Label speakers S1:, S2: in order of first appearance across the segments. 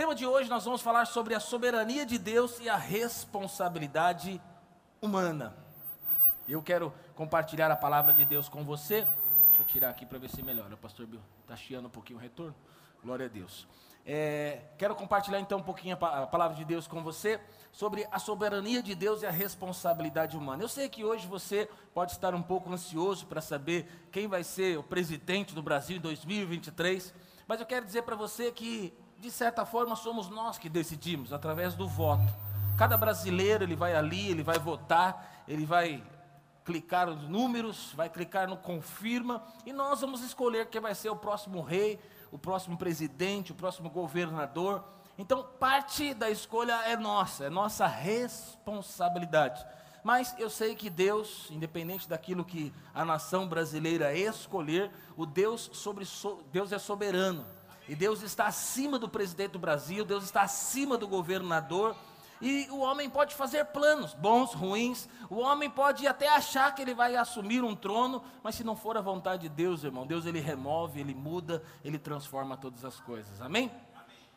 S1: tema de hoje nós vamos falar sobre a soberania de Deus e a responsabilidade humana. Eu quero compartilhar a palavra de Deus com você. Deixa eu tirar aqui para ver se melhora. O pastor Bill está chiando um pouquinho o retorno. Glória a Deus. É, quero compartilhar então um pouquinho a palavra de Deus com você sobre a soberania de Deus e a responsabilidade humana. Eu sei que hoje você pode estar um pouco ansioso para saber quem vai ser o presidente do Brasil em 2023, mas eu quero dizer para você que de certa forma somos nós que decidimos através do voto. Cada brasileiro ele vai ali, ele vai votar, ele vai clicar nos números, vai clicar no confirma e nós vamos escolher quem vai ser o próximo rei, o próximo presidente, o próximo governador. Então, parte da escolha é nossa, é nossa responsabilidade. Mas eu sei que Deus, independente daquilo que a nação brasileira escolher, o Deus sobre Deus é soberano. E Deus está acima do presidente do Brasil, Deus está acima do governador. E o homem pode fazer planos, bons, ruins. O homem pode até achar que ele vai assumir um trono, mas se não for a vontade de Deus, irmão, Deus ele remove, ele muda, ele transforma todas as coisas. Amém?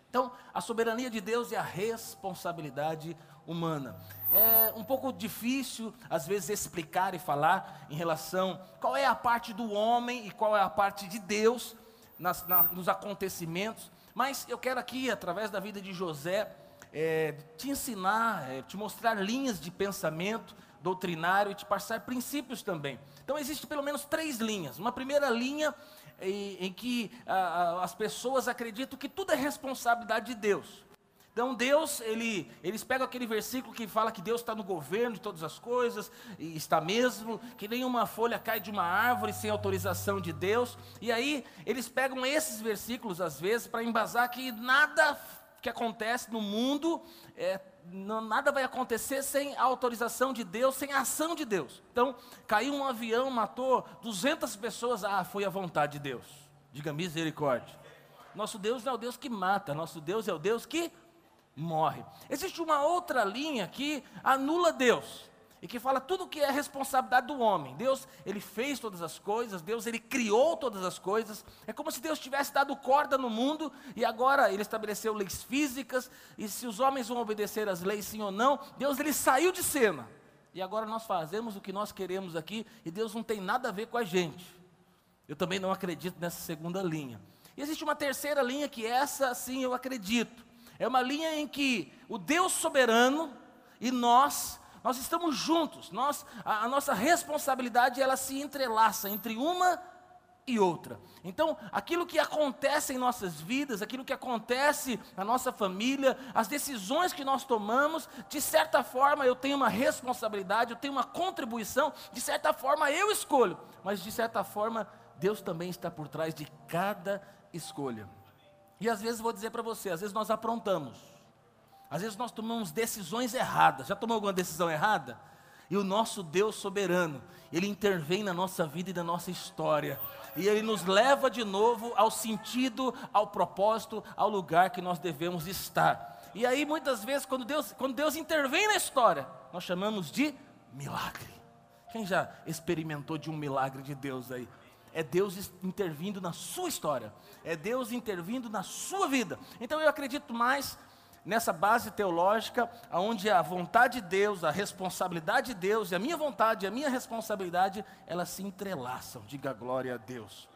S1: Então, a soberania de Deus e a responsabilidade humana. É um pouco difícil, às vezes, explicar e falar em relação qual é a parte do homem e qual é a parte de Deus nas, na, nos acontecimentos, mas eu quero aqui, através da vida de José, é, te ensinar, é, te mostrar linhas de pensamento doutrinário e te passar princípios também. Então, existe pelo menos três linhas. Uma primeira linha em, em que a, a, as pessoas acreditam que tudo é responsabilidade de Deus. Então Deus, ele, eles pegam aquele versículo que fala que Deus está no governo de todas as coisas, e está mesmo, que nenhuma folha cai de uma árvore sem autorização de Deus, e aí eles pegam esses versículos às vezes para embasar que nada que acontece no mundo é, não, nada vai acontecer sem a autorização de Deus, sem a ação de Deus. Então, caiu um avião, matou 200 pessoas, ah, foi a vontade de Deus. Diga misericórdia. Nosso Deus não é o Deus que mata, nosso Deus é o Deus que morre. Existe uma outra linha que anula Deus e que fala tudo que é responsabilidade do homem. Deus, ele fez todas as coisas, Deus, ele criou todas as coisas. É como se Deus tivesse dado corda no mundo e agora ele estabeleceu leis físicas e se os homens vão obedecer às leis sim ou não, Deus ele saiu de cena. E agora nós fazemos o que nós queremos aqui e Deus não tem nada a ver com a gente. Eu também não acredito nessa segunda linha. E existe uma terceira linha que essa sim eu acredito. É uma linha em que o Deus soberano e nós nós estamos juntos, nós, a, a nossa responsabilidade ela se entrelaça entre uma e outra. Então, aquilo que acontece em nossas vidas, aquilo que acontece na nossa família, as decisões que nós tomamos, de certa forma eu tenho uma responsabilidade, eu tenho uma contribuição, de certa forma eu escolho, mas de certa forma Deus também está por trás de cada escolha. E às vezes vou dizer para você, às vezes nós aprontamos. Às vezes nós tomamos decisões erradas. Já tomou alguma decisão errada? E o nosso Deus soberano, Ele intervém na nossa vida e na nossa história. E Ele nos leva de novo ao sentido, ao propósito, ao lugar que nós devemos estar. E aí, muitas vezes, quando Deus, quando Deus intervém na história, nós chamamos de milagre. Quem já experimentou de um milagre de Deus aí? É Deus intervindo na sua história, é Deus intervindo na sua vida. Então eu acredito mais nessa base teológica, onde a vontade de Deus, a responsabilidade de Deus e a minha vontade e a minha responsabilidade, elas se entrelaçam. Diga glória a Deus.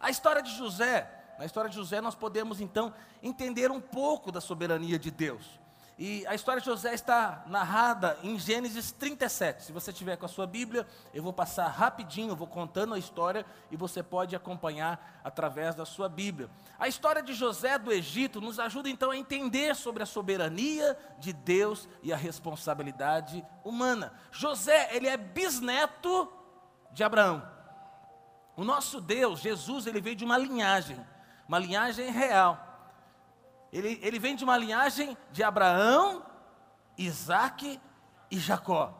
S1: A história de José, na história de José nós podemos então entender um pouco da soberania de Deus. E a história de José está narrada em Gênesis 37. Se você tiver com a sua Bíblia, eu vou passar rapidinho, vou contando a história e você pode acompanhar através da sua Bíblia. A história de José do Egito nos ajuda então a entender sobre a soberania de Deus e a responsabilidade humana. José, ele é bisneto de Abraão. O nosso Deus, Jesus, ele veio de uma linhagem, uma linhagem real. Ele, ele vem de uma linhagem de Abraão, Isaac e Jacó.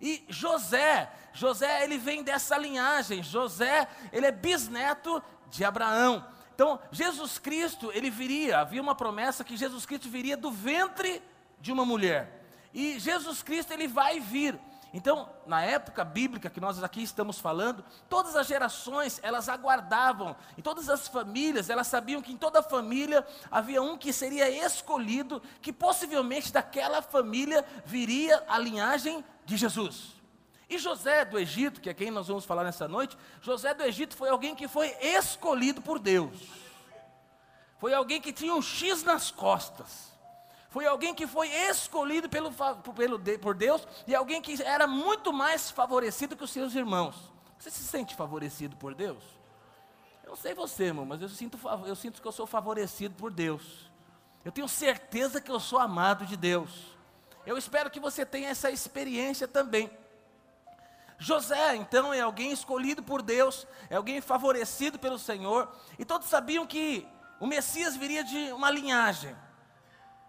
S1: E José, José ele vem dessa linhagem. José, ele é bisneto de Abraão. Então, Jesus Cristo, ele viria, havia uma promessa que Jesus Cristo viria do ventre de uma mulher. E Jesus Cristo, ele vai vir. Então, na época bíblica que nós aqui estamos falando, todas as gerações, elas aguardavam, e todas as famílias, elas sabiam que em toda família havia um que seria escolhido, que possivelmente daquela família viria a linhagem de Jesus. E José do Egito, que é quem nós vamos falar nessa noite, José do Egito foi alguém que foi escolhido por Deus. Foi alguém que tinha um X nas costas foi alguém que foi escolhido pelo, pelo, por Deus e alguém que era muito mais favorecido que os seus irmãos. Você se sente favorecido por Deus? Eu não sei você, irmão, mas eu sinto, eu sinto que eu sou favorecido por Deus. Eu tenho certeza que eu sou amado de Deus. Eu espero que você tenha essa experiência também. José, então, é alguém escolhido por Deus, é alguém favorecido pelo Senhor, e todos sabiam que o Messias viria de uma linhagem.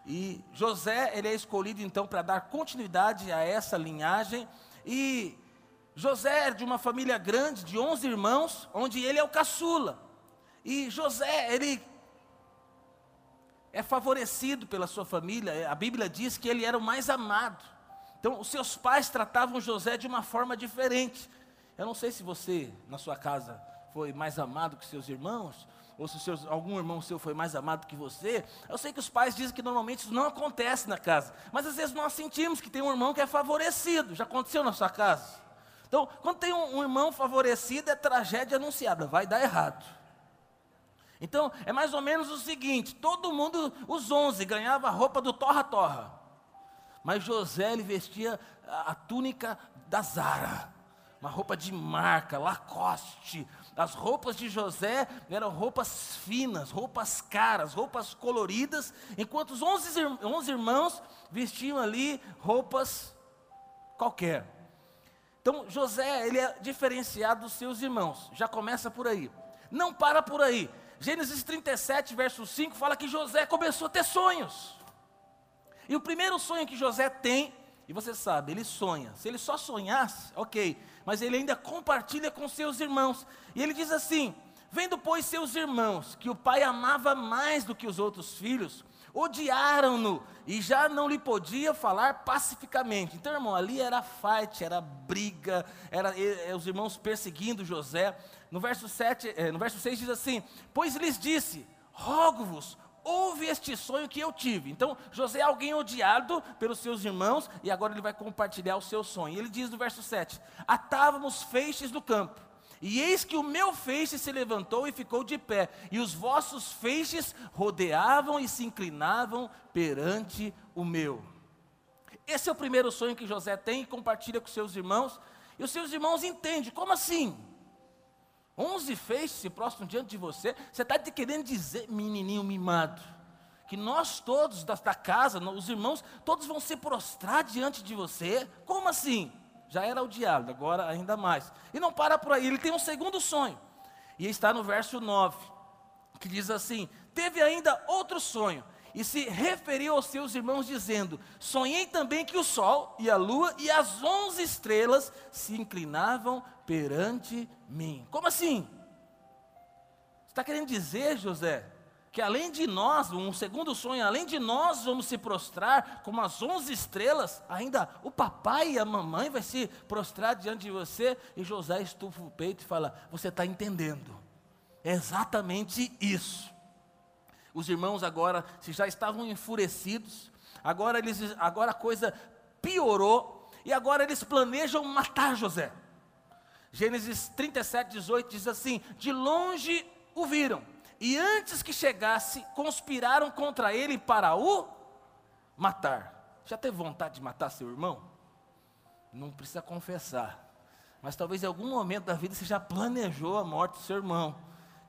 S1: E José, ele é escolhido então para dar continuidade a essa linhagem. E José é de uma família grande, de 11 irmãos, onde ele é o caçula. E José, ele é favorecido pela sua família. A Bíblia diz que ele era o mais amado. Então, os seus pais tratavam José de uma forma diferente. Eu não sei se você, na sua casa, foi mais amado que seus irmãos, ou se algum irmão seu foi mais amado que você. Eu sei que os pais dizem que normalmente isso não acontece na casa, mas às vezes nós sentimos que tem um irmão que é favorecido. Já aconteceu na sua casa? Então, quando tem um, um irmão favorecido, é tragédia anunciada, vai dar errado. Então, é mais ou menos o seguinte: todo mundo, os onze, ganhava a roupa do torra-torra. Mas José, ele vestia a, a túnica da Zara, uma roupa de marca, Lacoste, as roupas de José eram roupas finas, roupas caras, roupas coloridas, enquanto os onze, irmãos vestiam ali roupas qualquer. Então José, ele é diferenciado dos seus irmãos, já começa por aí. Não para por aí. Gênesis 37, verso 5 fala que José começou a ter sonhos. E o primeiro sonho que José tem, e você sabe, ele sonha. Se ele só sonhasse, ok, mas ele ainda compartilha com seus irmãos. E ele diz assim: Vendo, pois, seus irmãos, que o pai amava mais do que os outros filhos, odiaram-no e já não lhe podia falar pacificamente. Então, irmão, ali era fight, era briga, era os irmãos perseguindo José. No verso, 7, eh, no verso 6 diz assim: Pois lhes disse: Rogo-vos, ouve este sonho que eu tive. Então, José é alguém odiado pelos seus irmãos, e agora ele vai compartilhar o seu sonho. Ele diz no verso 7: Atávamos feixes no campo, e eis que o meu feixe se levantou e ficou de pé, e os vossos feixes rodeavam e se inclinavam perante o meu. Esse é o primeiro sonho que José tem e compartilha com seus irmãos, e os seus irmãos entendem: como assim? Onze feixes se prostram diante de você. Você está querendo dizer, menininho mimado, que nós todos da, da casa, os irmãos, todos vão se prostrar diante de você? Como assim? Já era o diabo, agora ainda mais. E não para por aí, ele tem um segundo sonho. E está no verso 9, que diz assim: Teve ainda outro sonho, e se referiu aos seus irmãos, dizendo: Sonhei também que o sol e a lua e as onze estrelas se inclinavam perante mim. Como assim? Está querendo dizer, José, que além de nós, um segundo sonho, além de nós vamos se prostrar como as onze estrelas, ainda o papai e a mamãe vai se prostrar diante de você, e José estufa o peito e fala: Você está entendendo? É exatamente isso. Os irmãos agora, se já estavam enfurecidos, agora, eles, agora a coisa piorou, e agora eles planejam matar José. Gênesis 37, 18 diz assim: De longe o viram, e antes que chegasse, conspiraram contra ele para o matar. Já teve vontade de matar seu irmão? Não precisa confessar, mas talvez em algum momento da vida você já planejou a morte do seu irmão.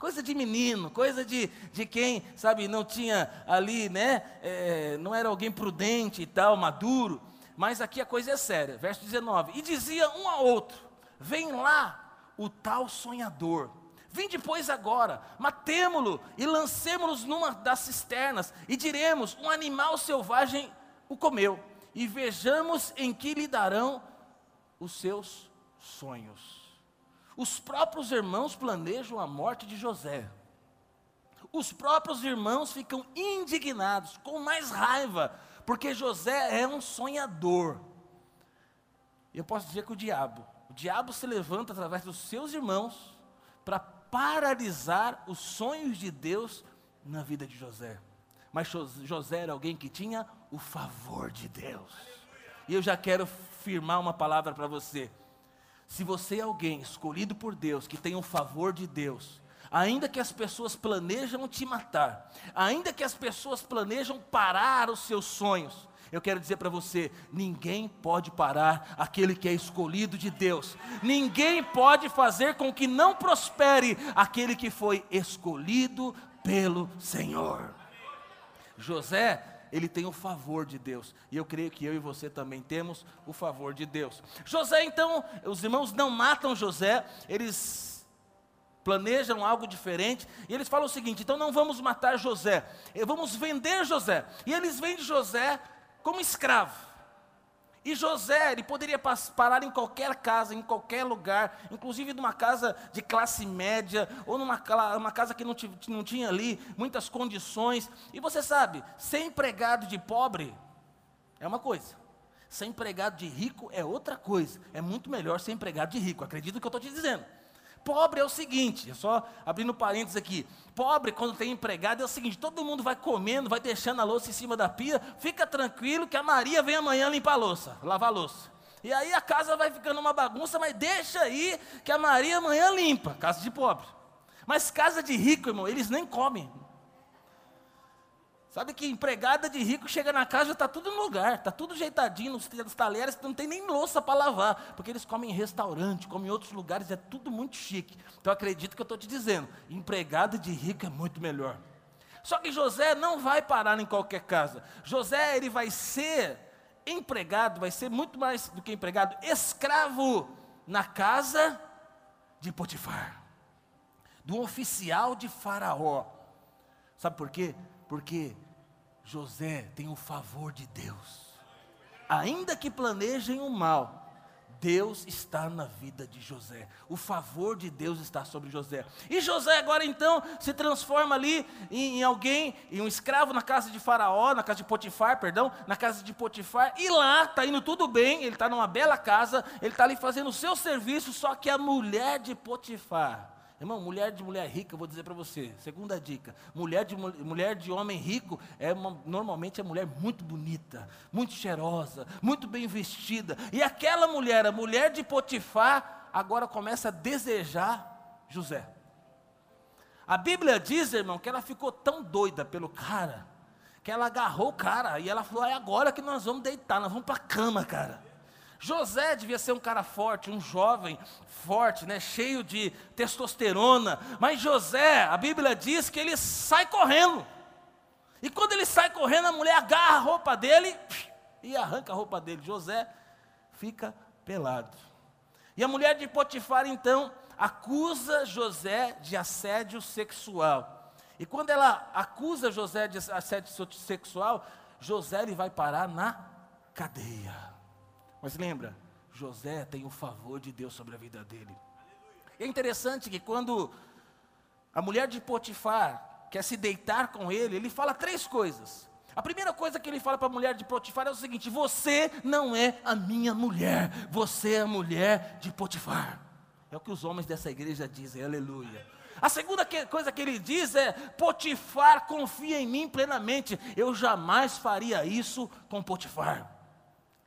S1: Coisa de menino, coisa de, de quem, sabe, não tinha ali, né, é, não era alguém prudente e tal, maduro. Mas aqui a coisa é séria. Verso 19: E dizia um ao outro: Vem lá o tal sonhador. Vem depois agora, matemo-lo e lancemo-los numa das cisternas, e diremos: um animal selvagem o comeu, e vejamos em que lhe darão os seus sonhos. Os próprios irmãos planejam a morte de José. Os próprios irmãos ficam indignados, com mais raiva, porque José é um sonhador. E eu posso dizer que o diabo, o diabo se levanta através dos seus irmãos para paralisar os sonhos de Deus na vida de José. Mas José era alguém que tinha o favor de Deus. E eu já quero firmar uma palavra para você. Se você é alguém escolhido por Deus, que tem o favor de Deus, ainda que as pessoas planejam te matar, ainda que as pessoas planejam parar os seus sonhos, eu quero dizer para você: ninguém pode parar aquele que é escolhido de Deus, ninguém pode fazer com que não prospere aquele que foi escolhido pelo Senhor. José, ele tem o favor de Deus, e eu creio que eu e você também temos o favor de Deus. José, então, os irmãos não matam José, eles planejam algo diferente, e eles falam o seguinte: então não vamos matar José, eh, vamos vender José. E eles vendem José como escravo. E José, ele poderia parar em qualquer casa, em qualquer lugar, inclusive numa casa de classe média, ou numa uma casa que não, não tinha ali muitas condições. E você sabe, ser empregado de pobre é uma coisa, ser empregado de rico é outra coisa. É muito melhor ser empregado de rico, acredito no que eu estou te dizendo. Pobre é o seguinte, só abrindo parênteses aqui. Pobre, quando tem empregado, é o seguinte: todo mundo vai comendo, vai deixando a louça em cima da pia, fica tranquilo que a Maria vem amanhã limpar a louça, lavar a louça. E aí a casa vai ficando uma bagunça, mas deixa aí que a Maria amanhã limpa. Casa de pobre. Mas casa de rico, irmão, eles nem comem. Sabe que empregada de rico chega na casa e está tudo no lugar, está tudo ajeitadinho nos, nos talheres, não tem nem louça para lavar, porque eles comem em restaurante, comem em outros lugares, é tudo muito chique. Então acredito que eu estou te dizendo, empregada de rico é muito melhor. Só que José não vai parar em qualquer casa. José ele vai ser empregado, vai ser muito mais do que empregado, escravo na casa de Potifar, do oficial de Faraó. Sabe por quê? Porque José tem o favor de Deus. Ainda que planejem o mal, Deus está na vida de José. O favor de Deus está sobre José. E José agora então se transforma ali em, em, alguém, em um escravo na casa de Faraó, na casa de Potifar, perdão, na casa de Potifar. E lá está indo tudo bem, ele está numa bela casa, ele está ali fazendo o seu serviço, só que a mulher de Potifar Irmão, mulher de mulher rica, eu vou dizer para você, segunda dica, mulher de, mulher de homem rico é uma, normalmente é mulher muito bonita, muito cheirosa, muito bem vestida. E aquela mulher, a mulher de Potifar, agora começa a desejar José. A Bíblia diz, irmão, que ela ficou tão doida pelo cara, que ela agarrou o cara e ela falou: é agora que nós vamos deitar, nós vamos para a cama, cara. José devia ser um cara forte, um jovem forte, né, cheio de testosterona. Mas José, a Bíblia diz que ele sai correndo. E quando ele sai correndo, a mulher agarra a roupa dele e arranca a roupa dele. José fica pelado. E a mulher de Potifar então acusa José de assédio sexual. E quando ela acusa José de assédio sexual, José ele vai parar na cadeia. Mas lembra, José tem o favor de Deus sobre a vida dele. É interessante que quando a mulher de Potifar quer se deitar com ele, ele fala três coisas. A primeira coisa que ele fala para a mulher de Potifar é o seguinte: Você não é a minha mulher, você é a mulher de Potifar. É o que os homens dessa igreja dizem, aleluia. A segunda que, coisa que ele diz é: Potifar confia em mim plenamente, eu jamais faria isso com Potifar.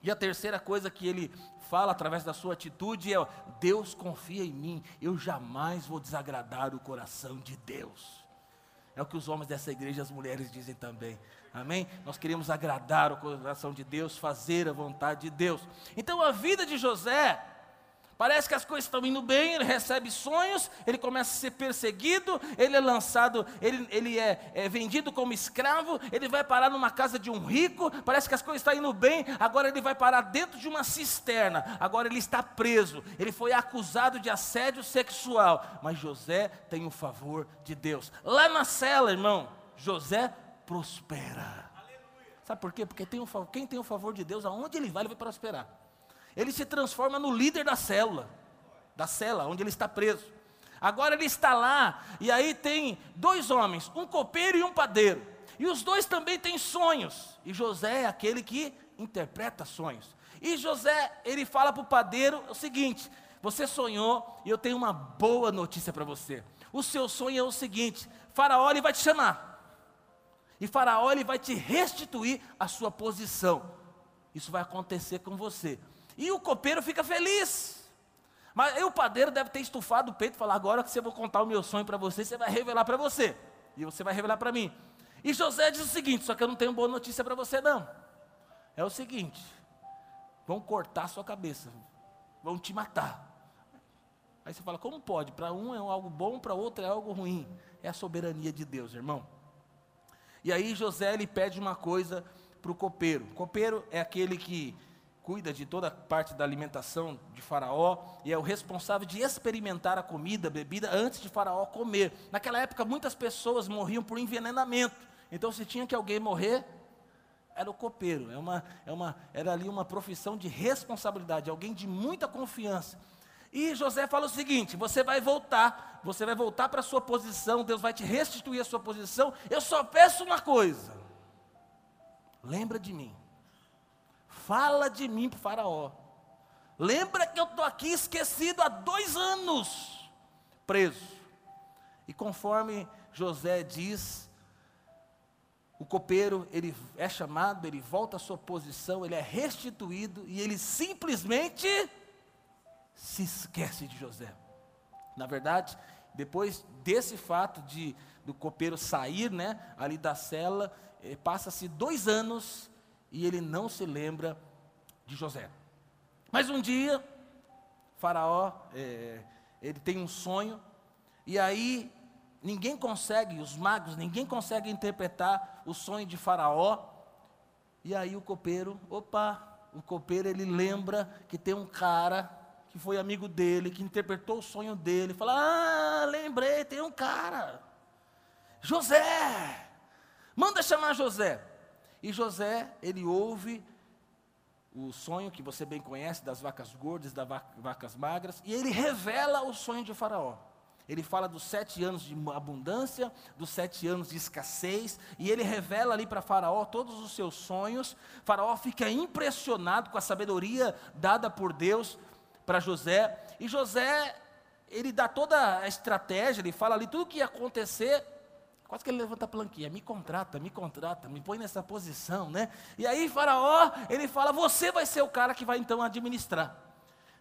S1: E a terceira coisa que ele fala através da sua atitude é: Deus confia em mim, eu jamais vou desagradar o coração de Deus. É o que os homens dessa igreja e as mulheres dizem também. Amém? Nós queremos agradar o coração de Deus, fazer a vontade de Deus. Então a vida de José Parece que as coisas estão indo bem, ele recebe sonhos, ele começa a ser perseguido, ele é lançado, ele, ele é, é, vendido como escravo, ele vai parar numa casa de um rico, parece que as coisas estão indo bem, agora ele vai parar dentro de uma cisterna, agora ele está preso, ele foi acusado de assédio sexual, mas José tem o favor de Deus. Lá na cela, irmão, José prospera. Sabe por quê? Porque tem um, quem tem o favor de Deus, aonde ele vai, ele vai prosperar ele se transforma no líder da célula, da cela onde ele está preso. Agora ele está lá, e aí tem dois homens, um copeiro e um padeiro. E os dois também têm sonhos. E José é aquele que interpreta sonhos. E José, ele fala para o padeiro o seguinte: você sonhou e eu tenho uma boa notícia para você. O seu sonho é o seguinte: Faraó ele vai te chamar. E Faraó ele vai te restituir a sua posição. Isso vai acontecer com você. E o copeiro fica feliz. Mas o padeiro deve ter estufado o peito e falar: agora que você vou contar o meu sonho para você, você vai revelar para você. E você vai revelar para mim. E José diz o seguinte: só que eu não tenho boa notícia para você, não. É o seguinte: vão cortar sua cabeça, vão te matar. Aí você fala: como pode? Para um é algo bom, para outro é algo ruim. É a soberania de Deus, irmão. E aí José ele pede uma coisa para o copeiro. O copeiro é aquele que cuida de toda a parte da alimentação de Faraó e é o responsável de experimentar a comida, a bebida antes de Faraó comer. Naquela época, muitas pessoas morriam por envenenamento. Então, se tinha que alguém morrer, era o copeiro. É uma, é uma, era ali uma profissão de responsabilidade, alguém de muita confiança. E José fala o seguinte: você vai voltar, você vai voltar para a sua posição, Deus vai te restituir a sua posição. Eu só peço uma coisa: lembra de mim. Fala de mim para o Faraó. Lembra que eu estou aqui esquecido há dois anos, preso. E conforme José diz, o copeiro, ele é chamado, ele volta à sua posição, ele é restituído e ele simplesmente se esquece de José. Na verdade, depois desse fato de do copeiro sair, né, ali da cela, eh, passa-se dois anos e ele não se lembra de José. Mas um dia, Faraó, é, ele tem um sonho, e aí ninguém consegue, os magos, ninguém consegue interpretar o sonho de Faraó. E aí o copeiro, opa, o copeiro ele lembra que tem um cara que foi amigo dele, que interpretou o sonho dele, fala: "Ah, lembrei, tem um cara. José! Manda chamar José." E José, ele ouve o sonho que você bem conhece das vacas gordas, das vacas magras, e ele revela o sonho de Faraó. Ele fala dos sete anos de abundância, dos sete anos de escassez, e ele revela ali para Faraó todos os seus sonhos. Faraó fica impressionado com a sabedoria dada por Deus para José, e José, ele dá toda a estratégia, ele fala ali tudo o que ia acontecer, Quase que ele levanta a planquinha, me contrata, me contrata, me põe nessa posição, né? E aí Faraó, ele fala, você vai ser o cara que vai então administrar.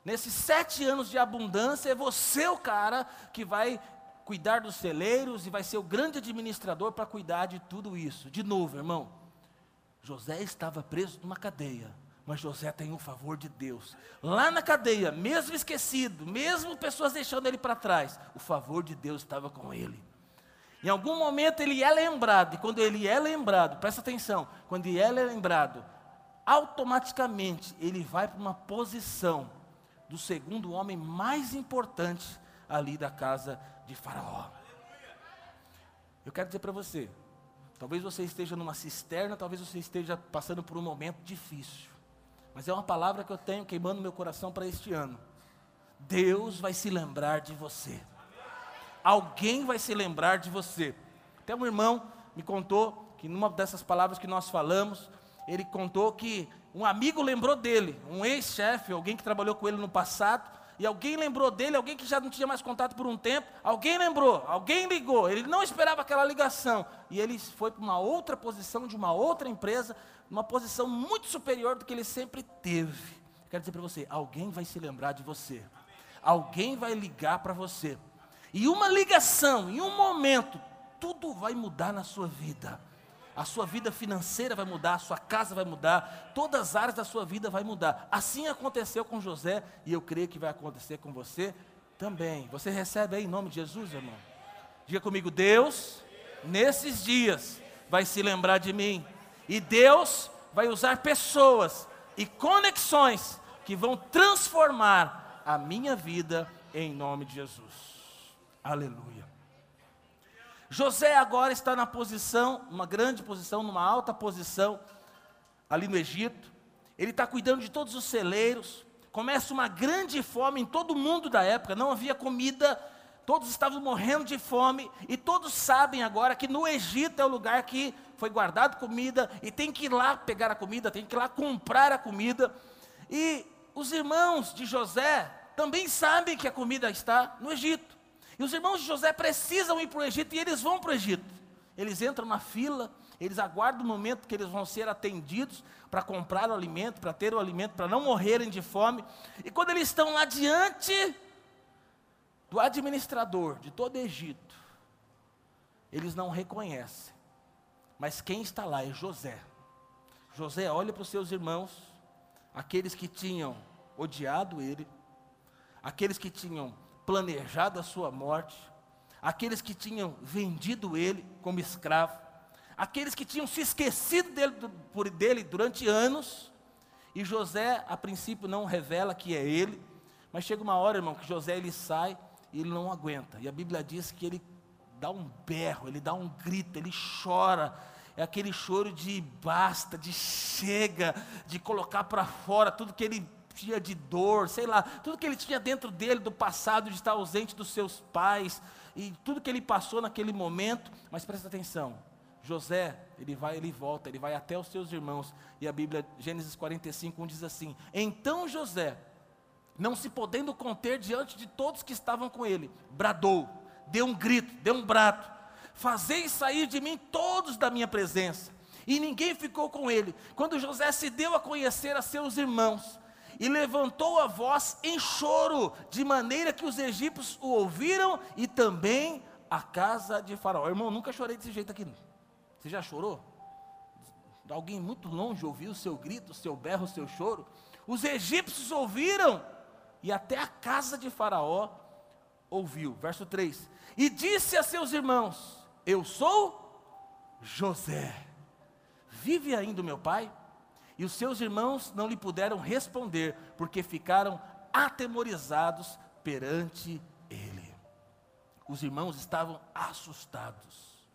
S1: Nesses sete anos de abundância, é você o cara que vai cuidar dos celeiros e vai ser o grande administrador para cuidar de tudo isso. De novo, irmão, José estava preso numa cadeia, mas José tem o favor de Deus. Lá na cadeia, mesmo esquecido, mesmo pessoas deixando ele para trás, o favor de Deus estava com ele. Em algum momento ele é lembrado, e quando ele é lembrado, presta atenção, quando ele é lembrado, automaticamente ele vai para uma posição do segundo homem mais importante ali da casa de Faraó. Eu quero dizer para você, talvez você esteja numa cisterna, talvez você esteja passando por um momento difícil, mas é uma palavra que eu tenho queimando meu coração para este ano. Deus vai se lembrar de você alguém vai se lembrar de você. Até um irmão me contou que numa dessas palavras que nós falamos, ele contou que um amigo lembrou dele, um ex-chefe, alguém que trabalhou com ele no passado, e alguém lembrou dele, alguém que já não tinha mais contato por um tempo, alguém lembrou, alguém ligou, ele não esperava aquela ligação, e ele foi para uma outra posição de uma outra empresa, uma posição muito superior do que ele sempre teve. Quero dizer para você, alguém vai se lembrar de você, alguém vai ligar para você. E uma ligação, em um momento, tudo vai mudar na sua vida. A sua vida financeira vai mudar, a sua casa vai mudar, todas as áreas da sua vida vai mudar. Assim aconteceu com José e eu creio que vai acontecer com você também. Você recebe aí em nome de Jesus, irmão? Diga comigo, Deus, nesses dias, vai se lembrar de mim. E Deus vai usar pessoas e conexões que vão transformar a minha vida em nome de Jesus. Aleluia. José agora está na posição, uma grande posição, numa alta posição, ali no Egito. Ele está cuidando de todos os celeiros. Começa uma grande fome em todo o mundo da época, não havia comida, todos estavam morrendo de fome, e todos sabem agora que no Egito é o lugar que foi guardado comida e tem que ir lá pegar a comida, tem que ir lá comprar a comida. E os irmãos de José também sabem que a comida está no Egito. E os irmãos de José precisam ir para o Egito e eles vão para o Egito. Eles entram na fila, eles aguardam o momento que eles vão ser atendidos para comprar o alimento, para ter o alimento, para não morrerem de fome. E quando eles estão lá diante do administrador de todo o Egito, eles não reconhecem. Mas quem está lá é José. José olha para os seus irmãos, aqueles que tinham odiado ele, aqueles que tinham planejado a sua morte, aqueles que tinham vendido ele como escravo, aqueles que tinham se esquecido dele, por dele durante anos, e José, a princípio, não revela que é ele, mas chega uma hora, irmão, que José ele sai e ele não aguenta, e a Bíblia diz que ele dá um berro, ele dá um grito, ele chora, é aquele choro de basta, de chega, de colocar para fora tudo que ele tinha de dor, sei lá, tudo que ele tinha dentro dele do passado, de estar ausente dos seus pais, e tudo que ele passou naquele momento, mas presta atenção, José, ele vai, ele volta, ele vai até os seus irmãos, e a Bíblia, Gênesis 45, 1 diz assim: Então José, não se podendo conter diante de todos que estavam com ele, bradou, deu um grito, deu um brado, fazei sair de mim todos da minha presença. E ninguém ficou com ele. Quando José se deu a conhecer a seus irmãos, e levantou a voz em choro, de maneira que os egípcios o ouviram e também a casa de Faraó. Irmão, nunca chorei desse jeito aqui. Você já chorou? Alguém muito longe ouviu o seu grito, o seu berro, o seu choro? Os egípcios ouviram e até a casa de Faraó ouviu. Verso 3: E disse a seus irmãos: Eu sou José. Vive ainda o meu pai? E os seus irmãos não lhe puderam responder, porque ficaram atemorizados perante ele. Os irmãos estavam assustados,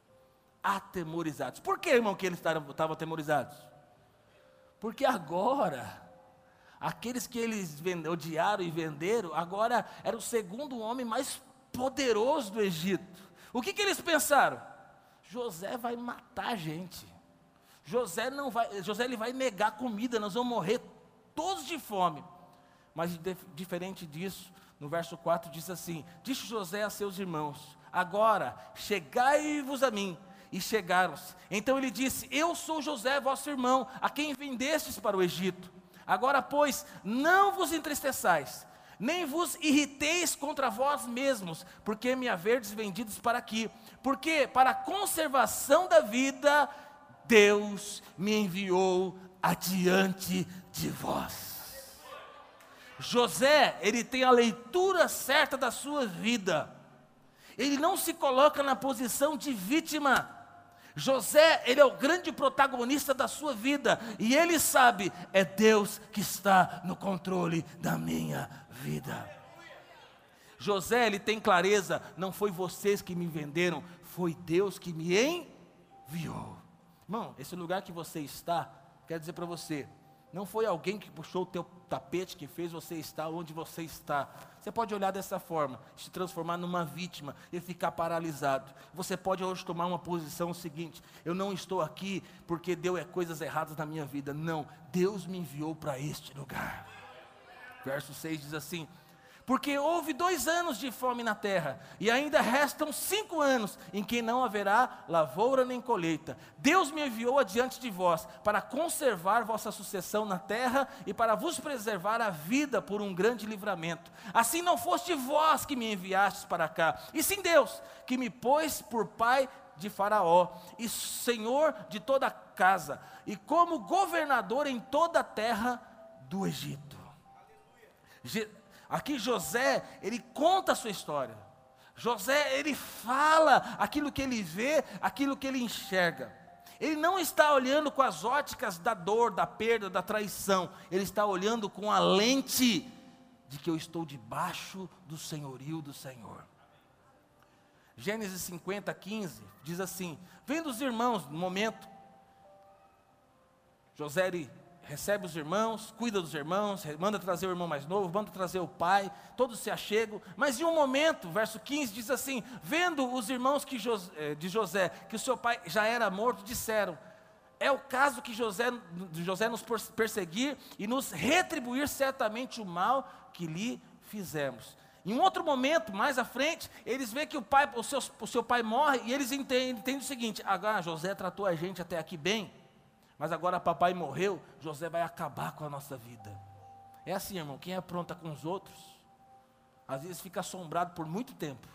S1: atemorizados. Por que, irmão, que eles estavam, estavam atemorizados? Porque agora, aqueles que eles odiaram e venderam, agora era o segundo homem mais poderoso do Egito. O que, que eles pensaram? José vai matar a gente. José não vai, José ele vai negar comida, nós vamos morrer todos de fome. Mas de, diferente disso, no verso 4 diz assim: Disse José a seus irmãos: Agora chegai-vos a mim. E chegaram-se. Então ele disse: Eu sou José, vosso irmão, a quem vendestes para o Egito. Agora, pois, não vos entristeçais, nem vos irriteis contra vós mesmos, porque me haverdes vendidos para aqui. Porque para a conservação da vida Deus me enviou adiante de vós. José, ele tem a leitura certa da sua vida. Ele não se coloca na posição de vítima. José, ele é o grande protagonista da sua vida e ele sabe, é Deus que está no controle da minha vida. José, ele tem clareza, não foi vocês que me venderam, foi Deus que me enviou. Irmão, esse lugar que você está, quero dizer para você, não foi alguém que puxou o teu tapete que fez você estar onde você está. Você pode olhar dessa forma, se transformar numa vítima e ficar paralisado. Você pode hoje tomar uma posição seguinte: eu não estou aqui porque deu é coisas erradas na minha vida. Não, Deus me enviou para este lugar. Verso 6 diz assim: porque houve dois anos de fome na terra, e ainda restam cinco anos em que não haverá lavoura nem colheita. Deus me enviou adiante de vós para conservar vossa sucessão na terra e para vos preservar a vida por um grande livramento. Assim não foste vós que me enviastes para cá, e sim Deus, que me pôs por pai de Faraó e senhor de toda a casa, e como governador em toda a terra do Egito. Aqui José, ele conta a sua história. José, ele fala aquilo que ele vê, aquilo que ele enxerga. Ele não está olhando com as óticas da dor, da perda, da traição. Ele está olhando com a lente de que eu estou debaixo do senhorio do Senhor. Gênesis 50, 15 diz assim: Vendo os irmãos, no momento, José ele recebe os irmãos, cuida dos irmãos, manda trazer o irmão mais novo, manda trazer o pai, todos se achegam. Mas em um momento, verso 15 diz assim: Vendo os irmãos que José, eh, de José que o seu pai já era morto, disseram: É o caso que José, José nos perseguir e nos retribuir certamente o mal que lhe fizemos. Em um outro momento, mais à frente, eles veem que o, pai, o, seu, o seu pai morre e eles entendem, entendem o seguinte: ah, José tratou a gente até aqui bem, mas agora papai morreu, José vai acabar com a nossa vida. É assim, irmão, quem apronta com os outros, às vezes fica assombrado por muito tempo.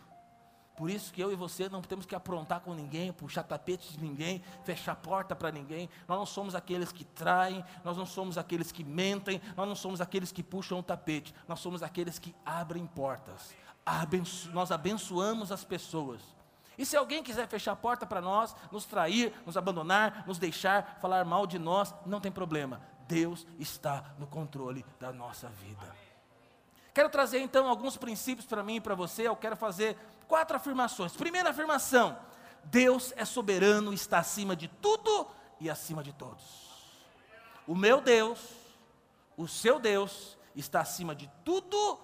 S1: Por isso que eu e você não temos que aprontar com ninguém, puxar tapete de ninguém, fechar porta para ninguém. Nós não somos aqueles que traem, nós não somos aqueles que mentem, nós não somos aqueles que puxam o tapete. Nós somos aqueles que abrem portas. Abenço nós abençoamos as pessoas. E se alguém quiser fechar a porta para nós, nos trair, nos abandonar, nos deixar, falar mal de nós, não tem problema. Deus está no controle da nossa vida. Quero trazer então alguns princípios para mim e para você. Eu quero fazer quatro afirmações. Primeira afirmação: Deus é soberano, está acima de tudo e acima de todos. O meu Deus, o seu Deus, está acima de tudo,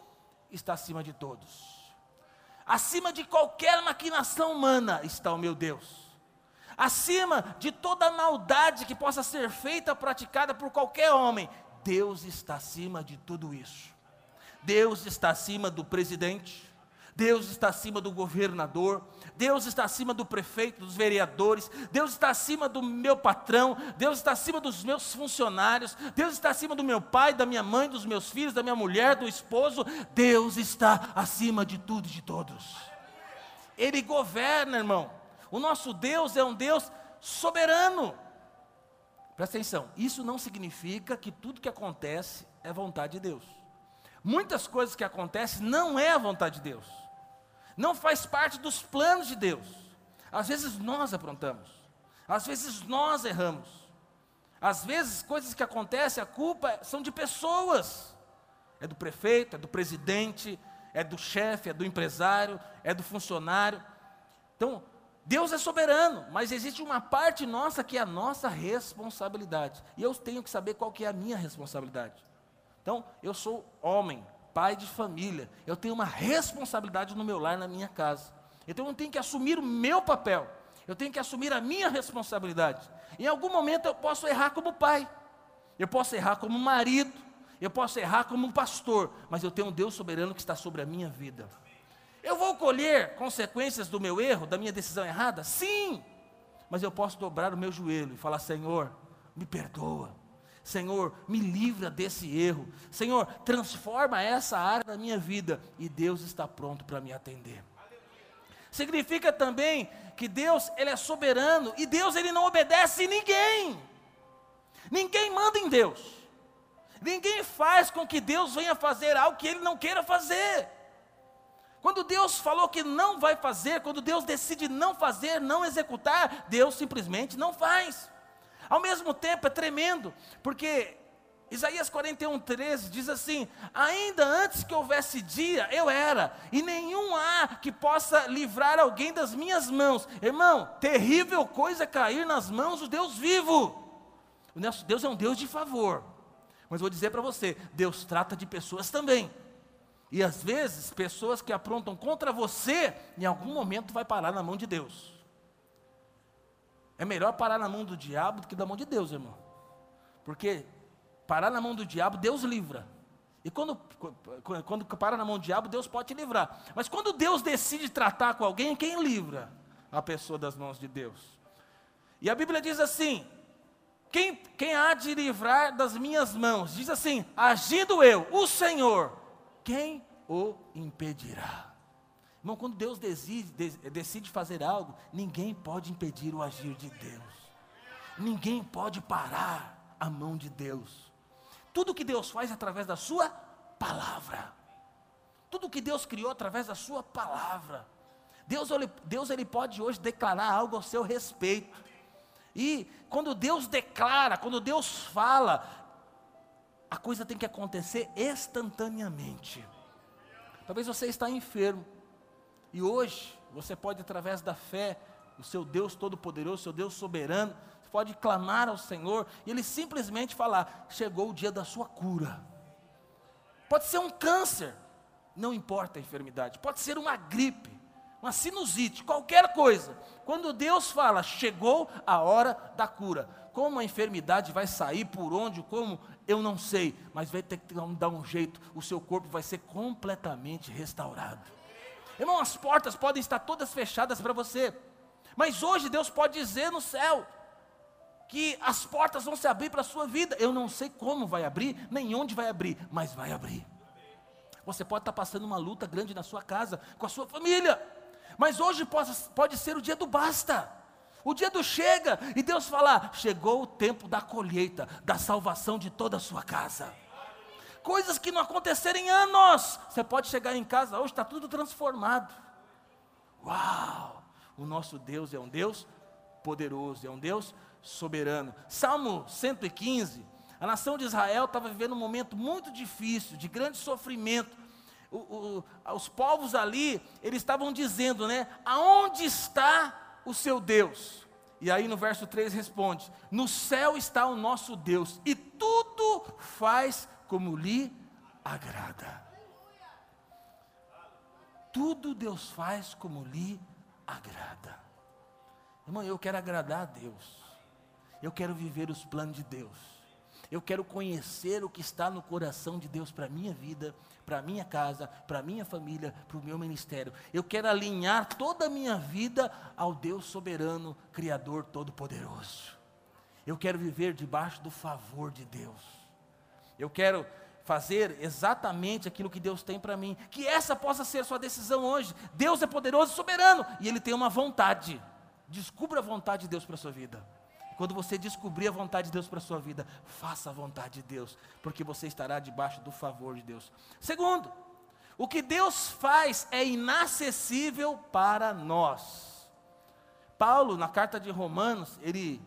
S1: está acima de todos. Acima de qualquer maquinação humana está o meu Deus. Acima de toda maldade que possa ser feita, praticada por qualquer homem, Deus está acima de tudo isso. Deus está acima do presidente, Deus está acima do governador, Deus está acima do prefeito, dos vereadores, Deus está acima do meu patrão, Deus está acima dos meus funcionários, Deus está acima do meu pai, da minha mãe, dos meus filhos, da minha mulher, do esposo, Deus está acima de tudo e de todos. Ele governa, irmão. O nosso Deus é um Deus soberano. Presta atenção, isso não significa que tudo que acontece é vontade de Deus. Muitas coisas que acontecem não é a vontade de Deus não faz parte dos planos de Deus. Às vezes nós aprontamos, às vezes nós erramos, às vezes coisas que acontecem, a culpa são de pessoas, é do prefeito, é do presidente, é do chefe, é do empresário, é do funcionário. Então, Deus é soberano, mas existe uma parte nossa que é a nossa responsabilidade. E eu tenho que saber qual que é a minha responsabilidade. Então, eu sou homem, pai de família, eu tenho uma responsabilidade no meu lar, na minha casa. Então eu tenho que assumir o meu papel, eu tenho que assumir a minha responsabilidade. Em algum momento eu posso errar como pai, eu posso errar como marido, eu posso errar como pastor, mas eu tenho um Deus soberano que está sobre a minha vida. Eu vou colher consequências do meu erro, da minha decisão errada? Sim, mas eu posso dobrar o meu joelho e falar: Senhor, me perdoa, Senhor, me livra desse erro. Senhor, transforma essa área da minha vida. E Deus está pronto para me atender. Significa também que Deus, Ele é soberano. E Deus, Ele não obedece ninguém. Ninguém manda em Deus. Ninguém faz com que Deus venha fazer algo que Ele não queira fazer. Quando Deus falou que não vai fazer, quando Deus decide não fazer, não executar, Deus simplesmente não faz. Ao mesmo tempo é tremendo, porque Isaías 41, 13 diz assim: Ainda antes que houvesse dia, eu era, e nenhum há que possa livrar alguém das minhas mãos. Irmão, terrível coisa cair nas mãos do Deus vivo. O nosso Deus é um Deus de favor. Mas vou dizer para você: Deus trata de pessoas também. E às vezes, pessoas que aprontam contra você, em algum momento vai parar na mão de Deus. É melhor parar na mão do diabo do que da mão de Deus, irmão. Porque parar na mão do diabo, Deus livra. E quando, quando para na mão do diabo, Deus pode te livrar. Mas quando Deus decide tratar com alguém, quem livra? A pessoa das mãos de Deus. E a Bíblia diz assim: quem, quem há de livrar das minhas mãos? Diz assim: agindo eu, o Senhor, quem o impedirá? Irmão, quando Deus decide, decide fazer algo, ninguém pode impedir o agir de Deus. Ninguém pode parar a mão de Deus. Tudo que Deus faz é através da sua palavra. Tudo que Deus criou através da sua palavra. Deus, Deus ele pode hoje declarar algo ao seu respeito. E quando Deus declara, quando Deus fala, a coisa tem que acontecer instantaneamente. Talvez você está enfermo. E hoje, você pode, através da fé, o seu Deus Todo-Poderoso, seu Deus soberano, pode clamar ao Senhor e Ele simplesmente falar: chegou o dia da sua cura. Pode ser um câncer, não importa a enfermidade, pode ser uma gripe, uma sinusite, qualquer coisa. Quando Deus fala, chegou a hora da cura. Como a enfermidade vai sair, por onde, como, eu não sei, mas vai ter que dar um jeito, o seu corpo vai ser completamente restaurado. Irmão, as portas podem estar todas fechadas para você, mas hoje Deus pode dizer no céu que as portas vão se abrir para a sua vida. Eu não sei como vai abrir, nem onde vai abrir, mas vai abrir. Você pode estar passando uma luta grande na sua casa, com a sua família, mas hoje pode, pode ser o dia do basta. O dia do chega e Deus falar: chegou o tempo da colheita, da salvação de toda a sua casa. Coisas que não aconteceram em anos. Você pode chegar em casa hoje, está tudo transformado. Uau! O nosso Deus é um Deus poderoso, é um Deus soberano. Salmo 115. A nação de Israel estava vivendo um momento muito difícil, de grande sofrimento. O, o, os povos ali, eles estavam dizendo, né? Aonde está o seu Deus? E aí no verso 3 responde: No céu está o nosso Deus, e tudo faz como lhe agrada. Tudo Deus faz como lhe agrada. Irmão, eu quero agradar a Deus. Eu quero viver os planos de Deus. Eu quero conhecer o que está no coração de Deus para a minha vida, para a minha casa, para a minha família, para o meu ministério. Eu quero alinhar toda a minha vida ao Deus soberano, Criador Todo-Poderoso. Eu quero viver debaixo do favor de Deus. Eu quero fazer exatamente aquilo que Deus tem para mim. Que essa possa ser sua decisão hoje. Deus é poderoso e soberano e Ele tem uma vontade. Descubra a vontade de Deus para a sua vida. Quando você descobrir a vontade de Deus para a sua vida, faça a vontade de Deus, porque você estará debaixo do favor de Deus. Segundo, o que Deus faz é inacessível para nós. Paulo, na carta de Romanos, ele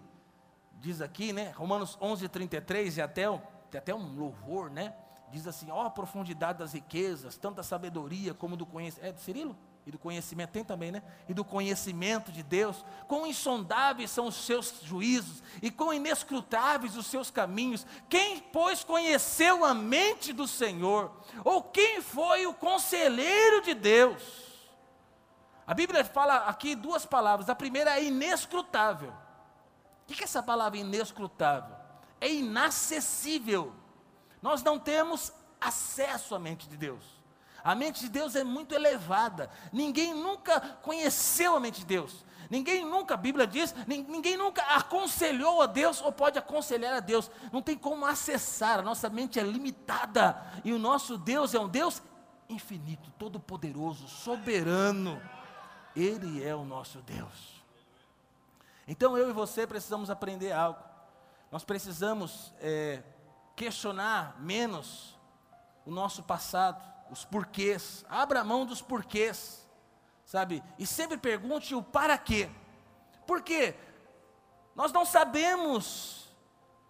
S1: diz aqui, né, Romanos 11, 33 e até o tem até um louvor, né? Diz assim: ó, a profundidade das riquezas, tanto da sabedoria como do conhecimento. É do Cirilo? E do conhecimento, tem também, né? E do conhecimento de Deus. Quão insondáveis são os seus juízos, e quão inescrutáveis os seus caminhos. Quem, pois, conheceu a mente do Senhor? Ou quem foi o conselheiro de Deus? A Bíblia fala aqui duas palavras. A primeira é inescrutável. O que é essa palavra inescrutável? É inacessível. Nós não temos acesso à mente de Deus. A mente de Deus é muito elevada. Ninguém nunca conheceu a mente de Deus. Ninguém nunca, a Bíblia diz, ninguém nunca aconselhou a Deus ou pode aconselhar a Deus. Não tem como acessar, a nossa mente é limitada. E o nosso Deus é um Deus infinito, todo-poderoso, soberano. Ele é o nosso Deus. Então eu e você precisamos aprender algo. Nós precisamos é, questionar menos o nosso passado, os porquês. Abra a mão dos porquês, sabe? E sempre pergunte o para quê. Por quê? Nós não sabemos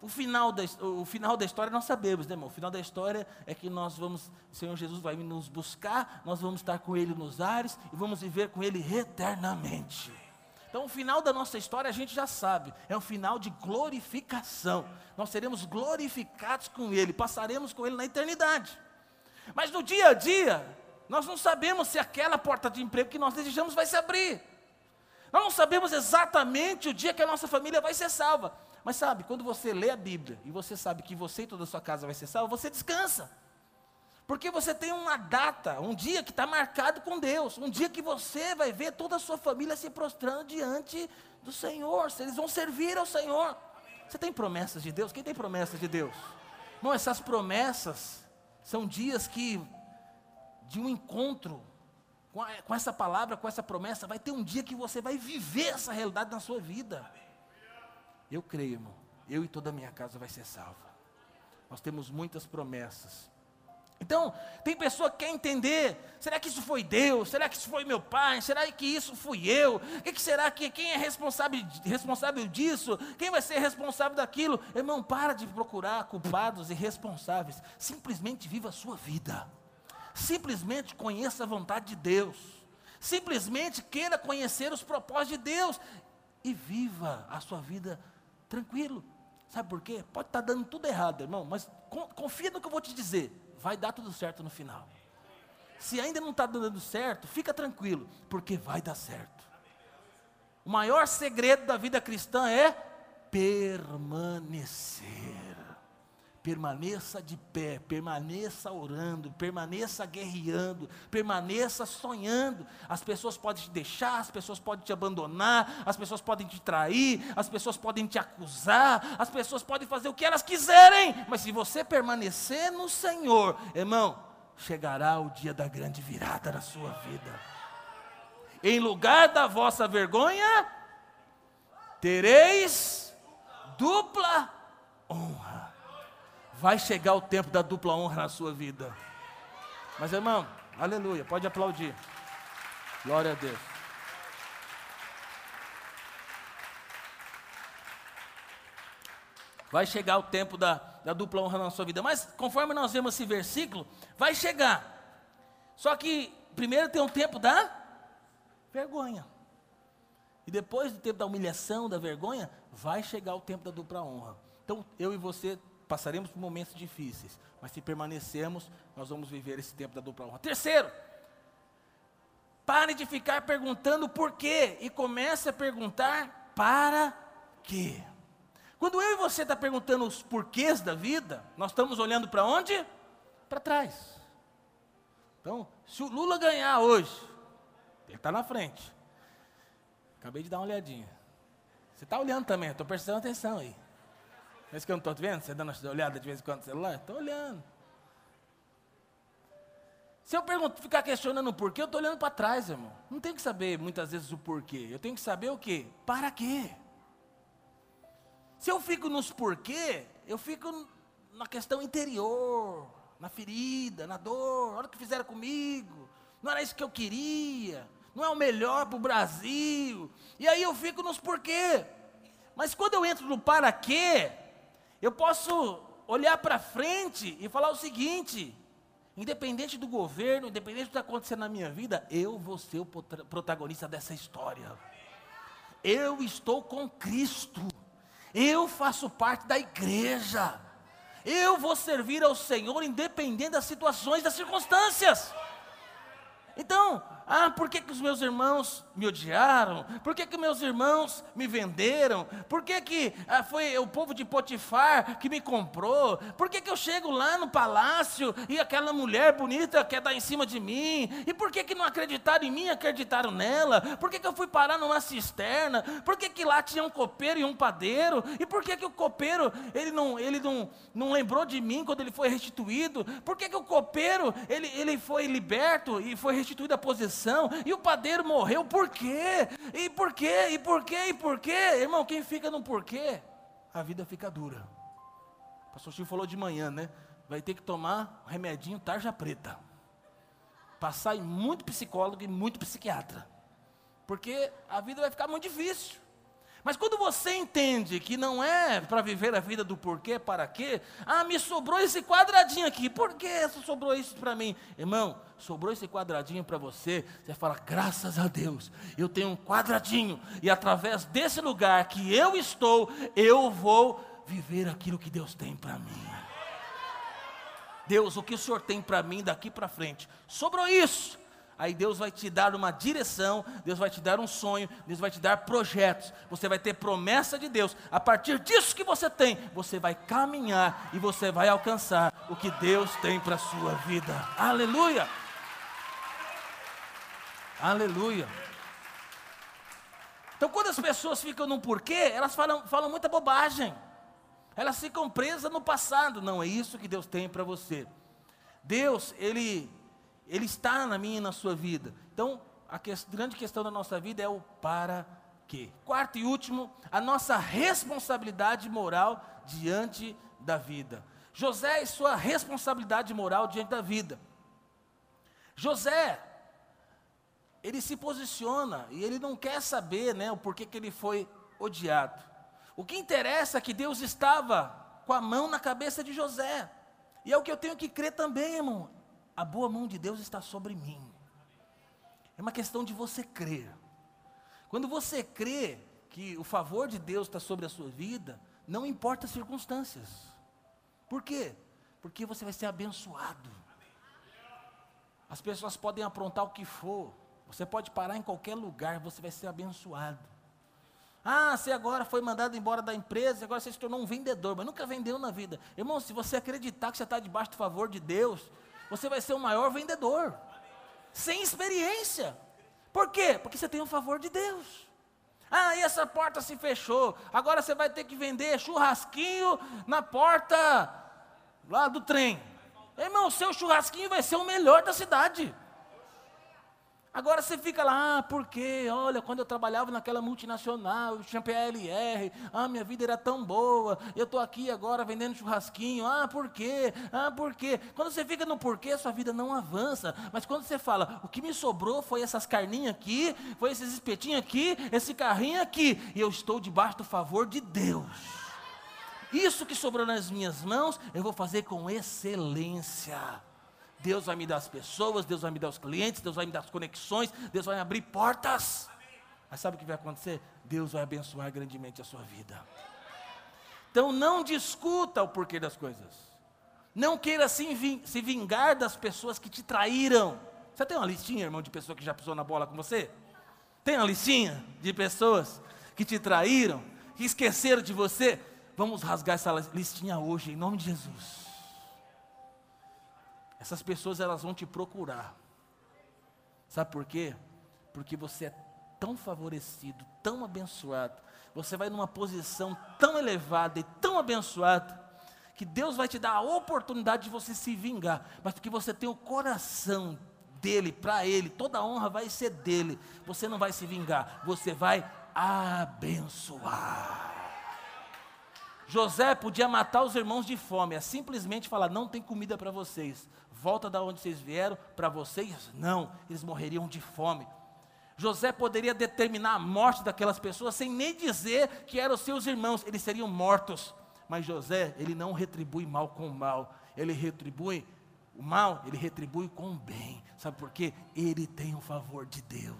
S1: o final da, o final da história, nós sabemos, né, irmão? O final da história é que nós vamos, o Senhor Jesus vai nos buscar, nós vamos estar com Ele nos ares e vamos viver com Ele eternamente. Então, o final da nossa história a gente já sabe, é um final de glorificação. Nós seremos glorificados com Ele, passaremos com Ele na eternidade. Mas no dia a dia, nós não sabemos se aquela porta de emprego que nós desejamos vai se abrir. Nós não sabemos exatamente o dia que a nossa família vai ser salva. Mas sabe, quando você lê a Bíblia e você sabe que você e toda a sua casa vai ser salva, você descansa. Porque você tem uma data, um dia que está marcado com Deus, um dia que você vai ver toda a sua família se prostrando diante do Senhor, eles vão servir ao Senhor. Você tem promessas de Deus? Quem tem promessas de Deus? Não, essas promessas são dias que, de um encontro com, a, com essa palavra, com essa promessa, vai ter um dia que você vai viver essa realidade na sua vida. Eu creio, irmão, eu e toda a minha casa vai ser salva. Nós temos muitas promessas. Então, tem pessoa que quer entender: será que isso foi Deus? Será que isso foi meu pai? Será que isso fui eu? O que, que será que quem é responsável, responsável disso? Quem vai ser responsável daquilo? Irmão, para de procurar culpados e responsáveis. Simplesmente viva a sua vida. Simplesmente conheça a vontade de Deus. Simplesmente queira conhecer os propósitos de Deus e viva a sua vida tranquilo. Sabe por quê? Pode estar tá dando tudo errado, irmão, mas confia no que eu vou te dizer. Vai dar tudo certo no final. Se ainda não está dando certo, fica tranquilo, porque vai dar certo. O maior segredo da vida cristã é permanecer. Permaneça de pé, permaneça orando, permaneça guerreando, permaneça sonhando. As pessoas podem te deixar, as pessoas podem te abandonar, as pessoas podem te trair, as pessoas podem te acusar, as pessoas podem fazer o que elas quiserem, mas se você permanecer no Senhor, irmão, chegará o dia da grande virada na sua vida. Em lugar da vossa vergonha, tereis dupla honra vai chegar o tempo da dupla honra na sua vida. Mas irmão, aleluia, pode aplaudir. Glória a Deus. Vai chegar o tempo da, da dupla honra na sua vida. Mas conforme nós vemos esse versículo, vai chegar. Só que primeiro tem um tempo da vergonha. E depois do tempo da humilhação, da vergonha, vai chegar o tempo da dupla honra. Então eu e você passaremos por momentos difíceis, mas se permanecermos, nós vamos viver esse tempo da dupla honra. Terceiro, pare de ficar perguntando por quê e comece a perguntar para quê. Quando eu e você está perguntando os porquês da vida, nós estamos olhando para onde? Para trás. Então, se o Lula ganhar hoje, ele está na frente. Acabei de dar uma olhadinha. Você está olhando também, estou prestando atenção aí. É isso que eu não estou vendo? Você dando uma olhada de vez em quando no celular? Estou olhando. Se eu pergunto, ficar questionando o porquê, eu estou olhando para trás, irmão. Não tenho que saber muitas vezes o porquê. Eu tenho que saber o quê? Para quê? Se eu fico nos porquê, eu fico na questão interior, na ferida, na dor, olha o que fizeram comigo, não era isso que eu queria, não é o melhor para o Brasil. E aí eu fico nos porquê. Mas quando eu entro no para quê, eu posso olhar para frente e falar o seguinte: independente do governo, independente do que está acontecendo na minha vida, eu vou ser o protagonista dessa história. Eu estou com Cristo. Eu faço parte da igreja. Eu vou servir ao Senhor independente das situações, das circunstâncias. Então, ah, por que, que os meus irmãos me odiaram? Por que, que meus irmãos me venderam? Por que, que ah, foi o povo de Potifar que me comprou? Por que, que eu chego lá no palácio e aquela mulher bonita quer dar em cima de mim? E por que, que não acreditaram em mim acreditaram nela? Por que, que eu fui parar numa cisterna? Por que, que lá tinha um copeiro e um padeiro? E por que, que o copeiro ele não, ele não, não lembrou de mim quando ele foi restituído? Por que, que o copeiro ele, ele foi liberto e foi restituído a posição? E o padeiro morreu, por quê? E por quê? E por quê? E por quê? Irmão, quem fica no porquê, a vida fica dura. O pastor Chico falou de manhã, né? Vai ter que tomar um remedinho tarja preta. Passar em muito psicólogo e muito psiquiatra. Porque a vida vai ficar muito difícil. Mas quando você entende que não é para viver a vida do porquê, para quê, ah, me sobrou esse quadradinho aqui, por que sobrou isso para mim? Irmão, sobrou esse quadradinho para você, você fala, graças a Deus, eu tenho um quadradinho, e através desse lugar que eu estou, eu vou viver aquilo que Deus tem para mim. Deus, o que o Senhor tem para mim daqui para frente? Sobrou isso Aí Deus vai te dar uma direção, Deus vai te dar um sonho, Deus vai te dar projetos. Você vai ter promessa de Deus. A partir disso que você tem, você vai caminhar e você vai alcançar o que Deus tem para a sua vida. Aleluia! Aleluia! Então, quando as pessoas ficam no porquê, elas falam, falam muita bobagem. Elas ficam presas no passado. Não é isso que Deus tem para você. Deus, Ele ele está na minha e na sua vida. Então, a que, grande questão da nossa vida é o para quê. Quarto e último, a nossa responsabilidade moral diante da vida. José e sua responsabilidade moral diante da vida. José, ele se posiciona e ele não quer saber né, o porquê que ele foi odiado. O que interessa é que Deus estava com a mão na cabeça de José. E é o que eu tenho que crer também, irmão a boa mão de Deus está sobre mim. É uma questão de você crer. Quando você crê que o favor de Deus está sobre a sua vida, Não importa as circunstâncias. Por quê? Porque você vai ser abençoado. As pessoas podem aprontar o que for. Você pode parar em qualquer lugar, você vai ser abençoado. Ah, você agora foi mandado embora da empresa, agora você se tornou um vendedor, mas nunca vendeu na vida. Irmão, se você acreditar que você está debaixo do favor de Deus, você vai ser o maior vendedor. Sem experiência. Por quê? Porque você tem o favor de Deus. Ah, e essa porta se fechou. Agora você vai ter que vender churrasquinho na porta lá do trem. Irmão, seu churrasquinho vai ser o melhor da cidade. Agora você fica lá, ah, porque, olha, quando eu trabalhava naquela multinacional, eu tinha PLR, ah, minha vida era tão boa, eu estou aqui agora vendendo churrasquinho, ah, por quê? Ah, por quê? Quando você fica no porquê, sua vida não avança. Mas quando você fala, o que me sobrou foi essas carninhas aqui, foi esses espetinhos aqui, esse carrinho aqui, e eu estou debaixo do favor de Deus. Isso que sobrou nas minhas mãos, eu vou fazer com excelência. Deus vai me dar as pessoas, Deus vai me dar os clientes, Deus vai me dar as conexões, Deus vai abrir portas. Mas sabe o que vai acontecer? Deus vai abençoar grandemente a sua vida. Então não discuta o porquê das coisas. Não queira se, se vingar das pessoas que te traíram. Você tem uma listinha, irmão, de pessoas que já pisou na bola com você? Tem uma listinha de pessoas que te traíram, que esqueceram de você? Vamos rasgar essa listinha hoje, em nome de Jesus. Essas pessoas elas vão te procurar. Sabe por quê? Porque você é tão favorecido, tão abençoado. Você vai numa posição tão elevada e tão abençoada que Deus vai te dar a oportunidade de você se vingar, mas porque você tem o coração dele para ele, toda a honra vai ser dele. Você não vai se vingar, você vai abençoar. José podia matar os irmãos de fome, é simplesmente falar: não tem comida para vocês volta da onde vocês vieram, para vocês não, eles morreriam de fome. José poderia determinar a morte daquelas pessoas sem nem dizer que eram seus irmãos, eles seriam mortos. Mas José, ele não retribui mal com mal, ele retribui o mal, ele retribui com o bem. Sabe por quê? Ele tem o favor de Deus.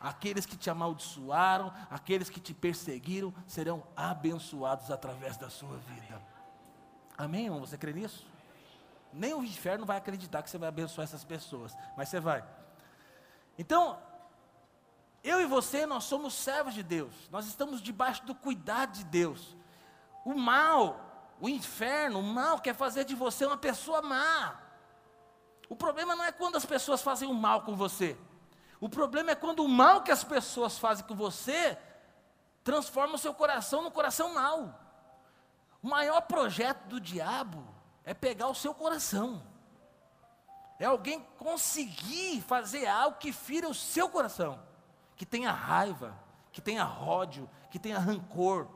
S1: Aqueles que te amaldiçoaram, aqueles que te perseguiram, serão abençoados através da sua vida. Amém, irmão? Você crê nisso? Nem o inferno vai acreditar que você vai abençoar essas pessoas, mas você vai. Então, eu e você, nós somos servos de Deus, nós estamos debaixo do cuidado de Deus. O mal, o inferno, o mal quer fazer de você uma pessoa má. O problema não é quando as pessoas fazem o mal com você. O problema é quando o mal que as pessoas fazem com você transforma o seu coração no coração mau. O maior projeto do diabo é pegar o seu coração. É alguém conseguir fazer algo que fira o seu coração, que tenha raiva, que tenha ódio, que tenha rancor,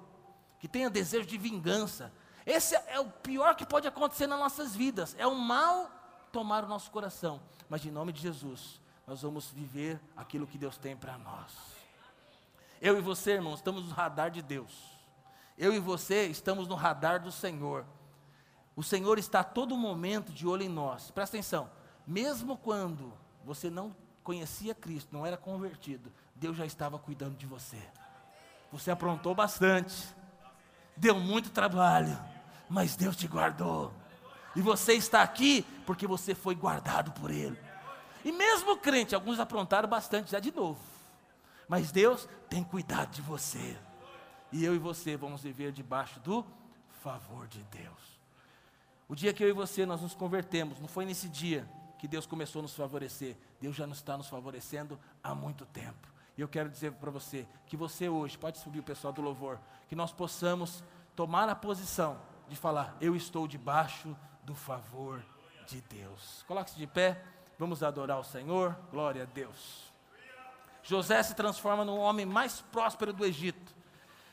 S1: que tenha desejo de vingança. Esse é o pior que pode acontecer nas nossas vidas. É o mal tomar o nosso coração. Mas em nome de Jesus, nós vamos viver aquilo que Deus tem para nós. Eu e você, irmãos, estamos no radar de Deus. Eu e você estamos no radar do Senhor. O Senhor está a todo momento de olho em nós. Presta atenção. Mesmo quando você não conhecia Cristo, não era convertido, Deus já estava cuidando de você. Você aprontou bastante. Deu muito trabalho, mas Deus te guardou. E você está aqui porque você foi guardado por Ele. E mesmo crente, alguns aprontaram bastante já de novo. Mas Deus tem cuidado de você. E eu e você vamos viver debaixo do favor de Deus. O dia que eu e você nós nos convertemos, não foi nesse dia que Deus começou a nos favorecer. Deus já nos está nos favorecendo há muito tempo. E eu quero dizer para você que você hoje, pode subir o pessoal do louvor, que nós possamos tomar a posição de falar: Eu estou debaixo do favor de Deus. Coloque-se de pé, vamos adorar o Senhor. Glória a Deus. José se transforma no homem mais próspero do Egito.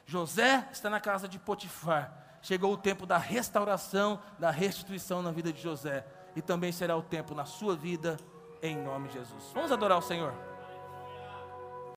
S1: José está na casa de Potifar chegou o tempo da restauração, da restituição na vida de José. E também será o tempo na sua vida, em nome de Jesus. Vamos adorar o Senhor.